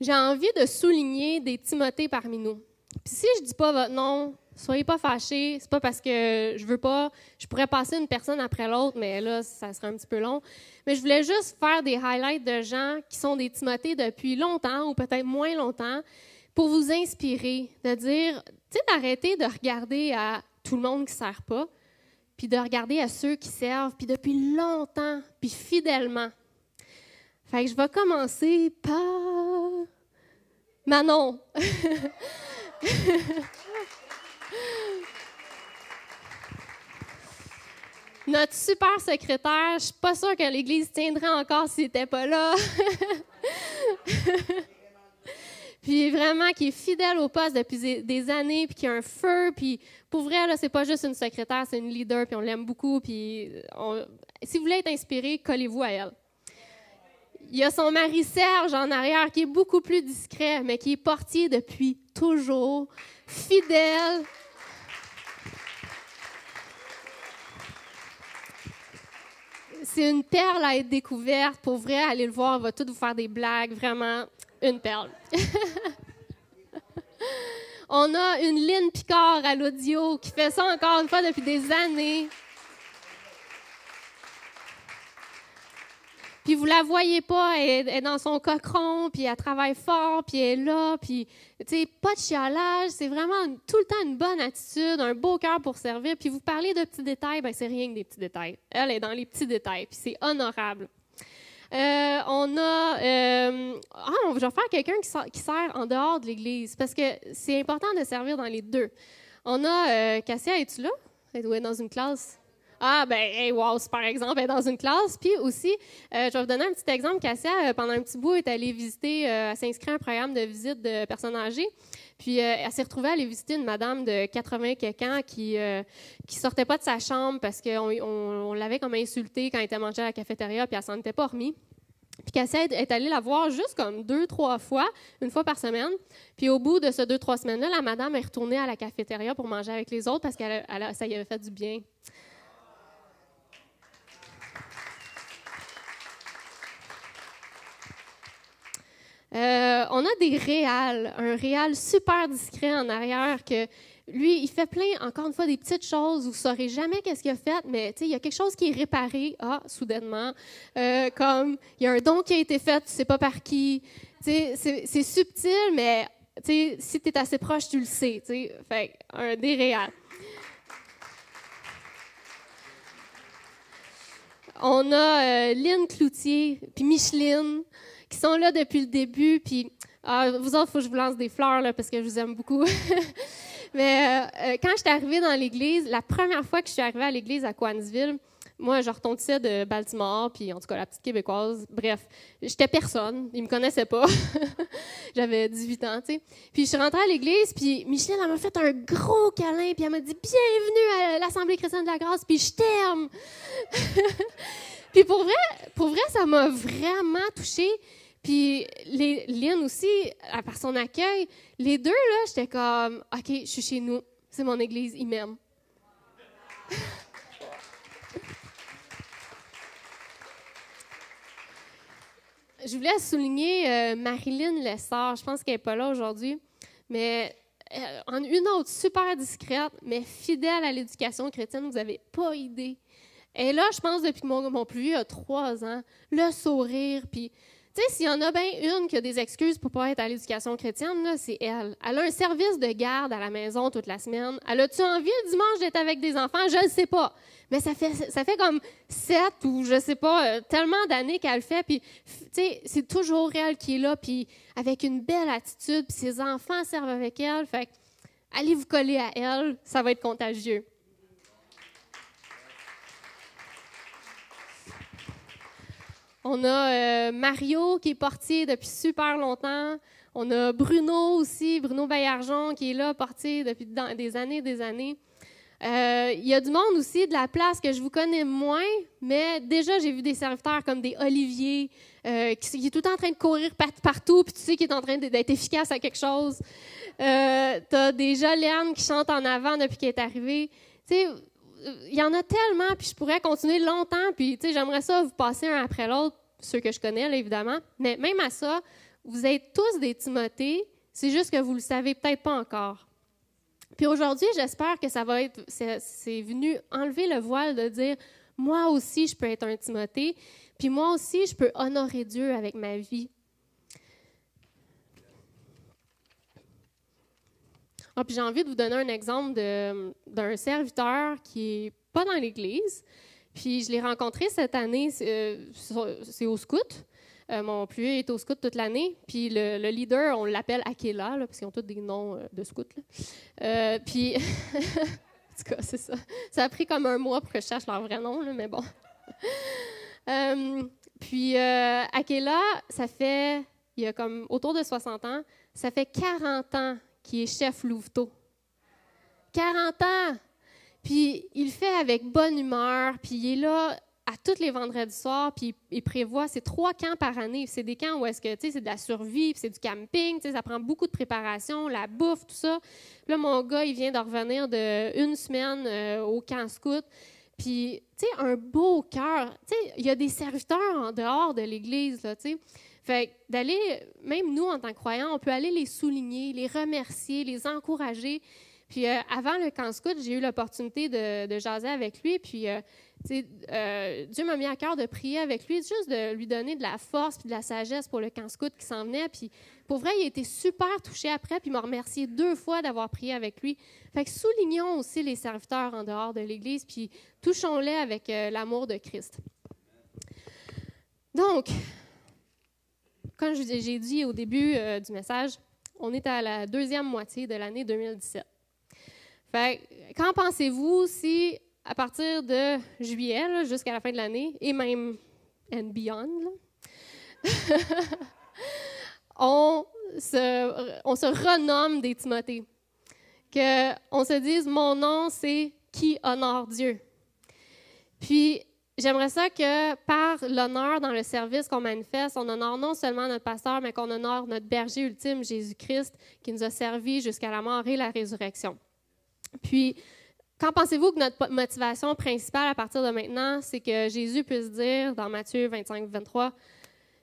J'ai envie de souligner des Timothées parmi nous. Puis si je dis pas votre nom, soyez pas fâchés. C'est pas parce que je veux pas. Je pourrais passer une personne après l'autre, mais là, ça serait un petit peu long. Mais je voulais juste faire des highlights de gens qui sont des Timothées depuis longtemps ou peut-être moins longtemps pour vous inspirer, de dire, tu sais, d'arrêter de regarder à tout le monde qui ne sert pas, puis de regarder à ceux qui servent, puis depuis longtemps, puis fidèlement. Fait que je vais commencer par Manon. Notre super secrétaire, je suis pas sûre que l'Église tiendrait encore s'il n'était pas là. puis vraiment, qui est fidèle au poste depuis des années, puis qui a un feu. Puis pour vrai, là, c'est pas juste une secrétaire, c'est une leader, puis on l'aime beaucoup. Puis si vous voulez être inspiré, collez-vous à elle. Il y a son mari Serge en arrière, qui est beaucoup plus discret, mais qui est portier depuis toujours, fidèle. C'est une perle à être découverte. Pour vrai, allez le voir, on va tout vous faire des blagues. Vraiment, une perle. on a une Lynn Picard à l'audio qui fait ça encore une fois depuis des années. Puis vous la voyez pas, elle, est dans son cochon, puis elle travaille fort, puis elle est là, puis tu sais, pas de chialage, c'est vraiment tout le temps une bonne attitude, un beau cœur pour servir. Puis vous parlez de petits détails, ben c'est rien que des petits détails. Elle est dans les petits détails, puis c'est honorable. Euh, on a. Euh, ah, je vais faire quelqu'un qui, sert en dehors de l'Église, parce que c'est important de servir dans les deux. On a. Euh, Cassia, es-tu là? Elle est dans une classe. Ah, ben, hey, wow, par exemple, est dans une classe. Puis aussi, euh, je vais vous donner un petit exemple. Cassia, euh, pendant un petit bout, est allée visiter, euh, elle s'inscrit à un programme de visite de personnes âgées. Puis elle s'est retrouvée à aller visiter une madame de 80 quelques ans qui qui sortait pas de sa chambre parce qu'on on, l'avait comme insultée quand elle était mangée à la cafétéria, puis elle s'en était pas remis. Puis Cassia est allée la voir juste comme deux, trois fois, une fois par semaine. Puis au bout de ces deux, trois semaines-là, la madame est retournée à la cafétéria pour manger avec les autres parce que ça y avait fait du bien. Euh, on a des réals, un réal super discret en arrière que lui, il fait plein, encore une fois, des petites choses. Vous ne saurez jamais qu'est-ce qu'il a fait, mais il y a quelque chose qui est réparé, ah, soudainement. Euh, comme, il y a un don qui a été fait, tu sais pas par qui. C'est subtil, mais si tu es assez proche, tu le sais. Fait un des réals. On a euh, Lynn Cloutier, puis Micheline sont là depuis le début. Puis, ah, vous autres, il faut que je vous lance des fleurs là, parce que je vous aime beaucoup. Mais euh, euh, quand je suis arrivée dans l'église, la première fois que je suis arrivée à l'église à Coansville, moi, je retentissais de Baltimore, puis en tout cas, la petite québécoise. Bref, j'étais personne. Ils me connaissaient pas. J'avais 18 ans, tu sais. Puis je suis rentrée à l'église, puis Micheline, elle m'a fait un gros câlin, puis elle m'a dit Bienvenue à l'Assemblée chrétienne de la grâce, puis je t'aime. puis pour vrai, pour vrai, ça m'a vraiment touchée. Puis les, Lynn aussi, par son accueil, les deux, là, j'étais comme, OK, je suis chez nous, c'est mon église, ils m'aiment. je voulais souligner euh, Marilyn Lessard. Je pense qu'elle n'est pas là aujourd'hui, mais euh, en une autre super discrète, mais fidèle à l'éducation chrétienne, vous n'avez pas idée. Et là, je pense, depuis mon, mon plus vieux a trois ans, le sourire, puis tu sais, s'il y en a bien une qui a des excuses pour pas être à l'éducation chrétienne, c'est elle. Elle a un service de garde à la maison toute la semaine. Elle a-tu envie le dimanche d'être avec des enfants? Je ne sais pas. Mais ça fait, ça fait comme sept ou je sais pas, euh, tellement d'années qu'elle le fait. Puis, tu sais, c'est toujours elle qui est là, puis avec une belle attitude. Puis ses enfants servent avec elle. Fait allez vous coller à elle, ça va être contagieux. On a euh, Mario qui est portier depuis super longtemps. On a Bruno aussi, Bruno Baillargeon qui est là, portier depuis des années des années. Euh, il y a du monde aussi de la place que je vous connais moins, mais déjà j'ai vu des serviteurs comme des Olivier euh, qui, est tout en train de courir partout, puis tu sais qu'il est en train d'être efficace à quelque chose. Euh, tu as des Joliane qui chantent en avant depuis qu'elle est arrivée. Tu il y en a tellement, puis je pourrais continuer longtemps, puis j'aimerais ça vous passer un après l'autre, ceux que je connais, là, évidemment. Mais même à ça, vous êtes tous des Timothées, c'est juste que vous ne le savez peut-être pas encore. Puis aujourd'hui, j'espère que ça va être, c'est venu enlever le voile de dire, moi aussi, je peux être un Timothée, puis moi aussi, je peux honorer Dieu avec ma vie. Ah, puis j'ai envie de vous donner un exemple d'un serviteur qui n'est pas dans l'Église. Puis je l'ai rencontré cette année, c'est euh, au scout. Euh, mon plus est au scout toute l'année. Puis le, leader, on l'appelle Akela, parce qu'ils ont tous des noms euh, de scouts. puis, en tout cas, c'est ça. Ça a pris comme un mois pour que je cherche leur vrai nom, mais bon. puis Akela, ça fait, il y a comme autour de 60 ans, ça fait 40 ans qui est chef Louveteau. 40 ans! Puis il fait avec bonne humeur, puis il est là à tous les vendredis soirs, puis il prévoit, c'est trois camps par année. C'est des camps où est-ce que, tu sais, c'est de la survie, c'est du camping, tu sais, ça prend beaucoup de préparation, la bouffe, tout ça. là, mon gars, il vient de revenir de une semaine euh, au camp scout. Puis, tu sais, un beau cœur. Tu sais, il y a des serviteurs en dehors de l'Église, là, tu sais. Fait d'aller, même nous en tant que croyants, on peut aller les souligner, les remercier, les encourager. Puis avant le camp scout, j'ai eu l'opportunité de, jaser avec lui. Puis Dieu m'a mis à cœur de prier avec lui, juste de lui donner de la force puis de la sagesse pour le camp scout qui s'en venait. Puis pour vrai, il a été super touché après, puis m'a remercié deux fois d'avoir prié avec lui. Fait que soulignons aussi les serviteurs en dehors de l'Église, puis touchons-les avec euh, l'amour de Christ. Donc, comme j'ai dit au début euh, du message, on est à la deuxième moitié de l'année 2017. Fait qu'en pensez-vous si, à partir de juillet jusqu'à la fin de l'année, et même and beyond, on se, on se renomme des Timothées? Qu'on se dise, mon nom, c'est qui honore Dieu? Puis, j'aimerais ça que par l'honneur dans le service qu'on manifeste, on honore non seulement notre pasteur, mais qu'on honore notre berger ultime, Jésus-Christ, qui nous a servi jusqu'à la mort et la résurrection. Puis, quand pensez-vous que notre motivation principale à partir de maintenant, c'est que Jésus puisse dire dans Matthieu 25, 23,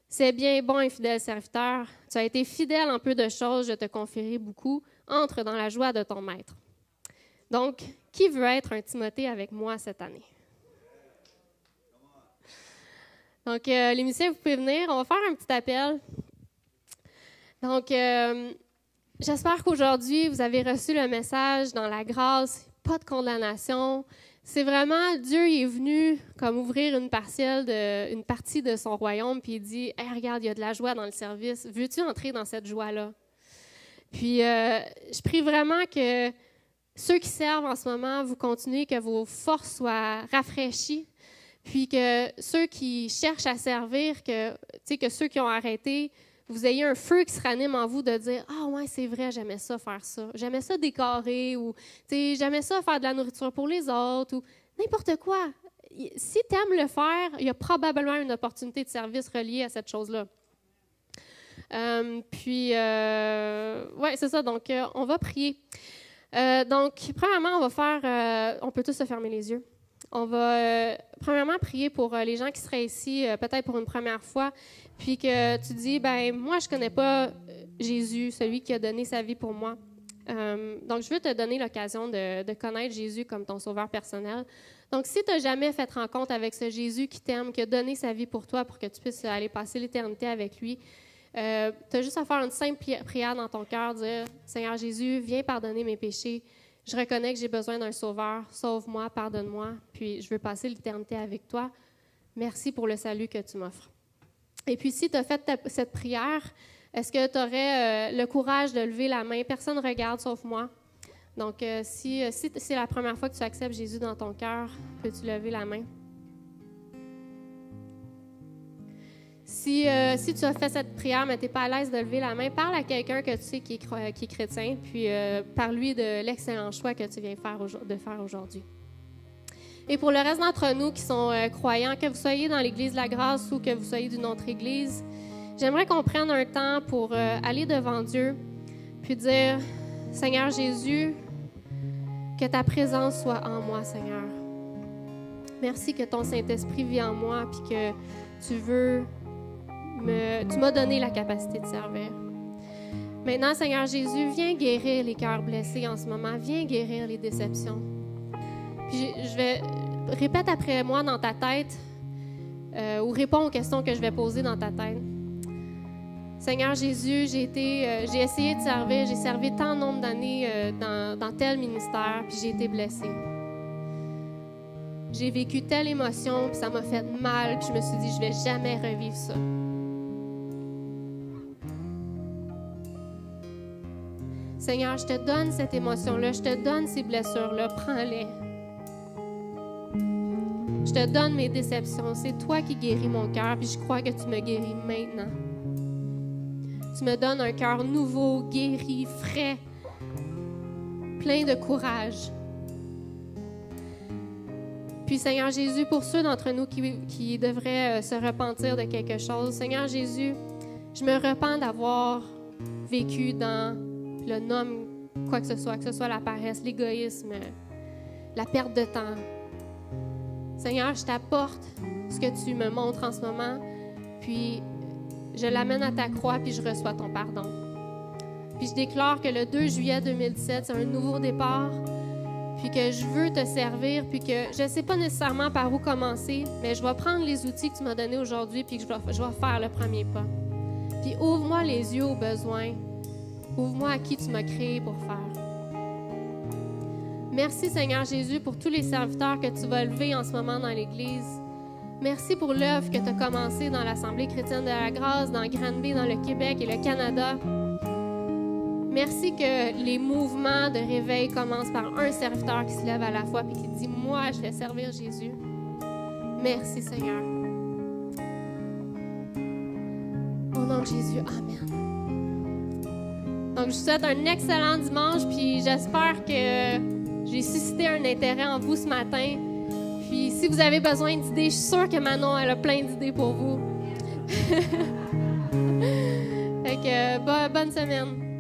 c'est bien, bon et fidèle serviteur. Tu as été fidèle en peu de choses, je te confierai beaucoup. Entre dans la joie de ton maître. Donc, qui veut être un Timothée avec moi cette année? Donc, euh, les musiciens, vous pouvez venir. On va faire un petit appel. Donc, euh, j'espère qu'aujourd'hui, vous avez reçu le message dans la grâce, pas de condamnation, c'est vraiment Dieu est venu comme ouvrir une partielle une partie de son royaume puis il dit regarde il y a de la joie dans le service veux-tu entrer dans cette joie là puis euh, je prie vraiment que ceux qui servent en ce moment vous continuez que vos forces soient rafraîchies puis que ceux qui cherchent à servir que que ceux qui ont arrêté vous ayez un feu qui se ranime en vous de dire Ah, ouais, c'est vrai, j'aimais ça faire ça. J'aimais ça décorer ou j'aimais ça faire de la nourriture pour les autres ou n'importe quoi. Si tu aimes le faire, il y a probablement une opportunité de service reliée à cette chose-là. Euh, puis, euh, ouais, c'est ça. Donc, euh, on va prier. donc, premièrement, on va faire. on peut tous se fermer les yeux. On va, premièrement, prier pour les gens qui seraient ici, peut-être pour une première fois, puis que tu dis, ben moi, je connais pas euh, Jésus, celui qui a donné sa vie pour moi. Euh, donc, je veux te donner l'occasion de, connaître Jésus comme ton sauveur personnel. Donc, si tu n'as jamais fait rencontre avec ce Jésus qui t'aime, qui a donné sa vie pour toi pour que tu puisses aller passer l'éternité avec lui, euh, tu as juste à faire une simple prière dans ton cœur, dire Seigneur Jésus, viens pardonner mes péchés. Je reconnais que j'ai besoin d'un sauveur. Sauve-moi, pardonne-moi. Puis, je veux passer l'éternité avec toi. Merci pour le salut que tu m'offres. Et puis, si tu as fait cette prière, est-ce que tu aurais euh, le courage de lever la main? Personne ne regarde sauf moi. Donc, euh, si, euh, si c'est la première fois que tu acceptes Jésus dans ton cœur, peux-tu lever la main? Si, si, tu as fait cette prière, mais tu n'es pas à l'aise de lever la main, parle à quelqu'un que tu sais qui est, qui est chrétien, puis parle-lui de l'excellent choix que tu viens faire, de faire aujourd'hui. Et pour le reste d'entre nous qui sont euh, croyants, que vous soyez dans l'Église de la grâce ou que vous soyez d'une autre Église, j'aimerais qu'on prenne un temps pour euh, aller devant Dieu, puis dire, Seigneur Jésus, que ta présence soit en moi, Seigneur. Merci que ton Saint-Esprit vit en moi, puis que tu veux Tu m'as donné la capacité de servir. Maintenant, Seigneur Jésus, viens guérir les cœurs blessés en ce moment. Viens guérir les déceptions. Puis je vais répète après moi dans ta tête euh, ou réponds aux questions que je vais poser dans ta tête. Seigneur Jésus, j'ai été, euh, j'ai essayé de servir, j'ai servi tant nombre d'années euh, dans, dans, tel ministère, puis j'ai été blessée. J'ai vécu telle émotion, puis ça m'a fait mal, puis je me suis dit, je vais jamais revivre ça. Seigneur, je te donne cette émotion-là, je te donne ces blessures-là, prends-les. Je te donne mes déceptions. C'est toi qui guéris mon cœur, puis je crois que tu me guéris maintenant. Tu me donnes un cœur nouveau, guéri, frais, plein de courage. Puis Seigneur Jésus, pour ceux d'entre nous qui, qui devraient euh, se repentir de quelque chose, Seigneur Jésus, je me repens d'avoir vécu dans le nom, quoi que ce soit, que ce soit la paresse, l'égoïsme, la perte de temps, Seigneur, je t'apporte ce que tu me montres en ce moment, puis je l'amène à ta croix, puis je reçois ton pardon. Puis je déclare que le 2 juillet 2017, c'est un nouveau départ. Puis que je veux te servir, puis que je ne sais pas nécessairement par où commencer, mais je vais prendre les outils que tu m'as donnés aujourd'hui, puis que je vais faire le premier pas. Puis ouvre-moi les yeux aux besoins. Ouvre-moi à qui tu m'as créé pour faire. Merci Seigneur Jésus pour tous les serviteurs que tu vas lever en ce moment dans l'Église. Merci pour l'œuvre que tu as commencée dans l'Assemblée chrétienne de la grâce, dans Granby, dans le Québec et le Canada. Merci que les mouvements de réveil commencent par un serviteur qui se lève à la fois et qui dit Moi, je vais servir Jésus. Merci Seigneur. Au nom de Jésus, Amen. Donc, je vous souhaite un excellent dimanche, puis j'espère que j'ai suscité un intérêt en vous ce matin. Puis si vous avez besoin d'idées, je suis sûre que Manon elle a plein d'idées pour vous. fait que bonne semaine.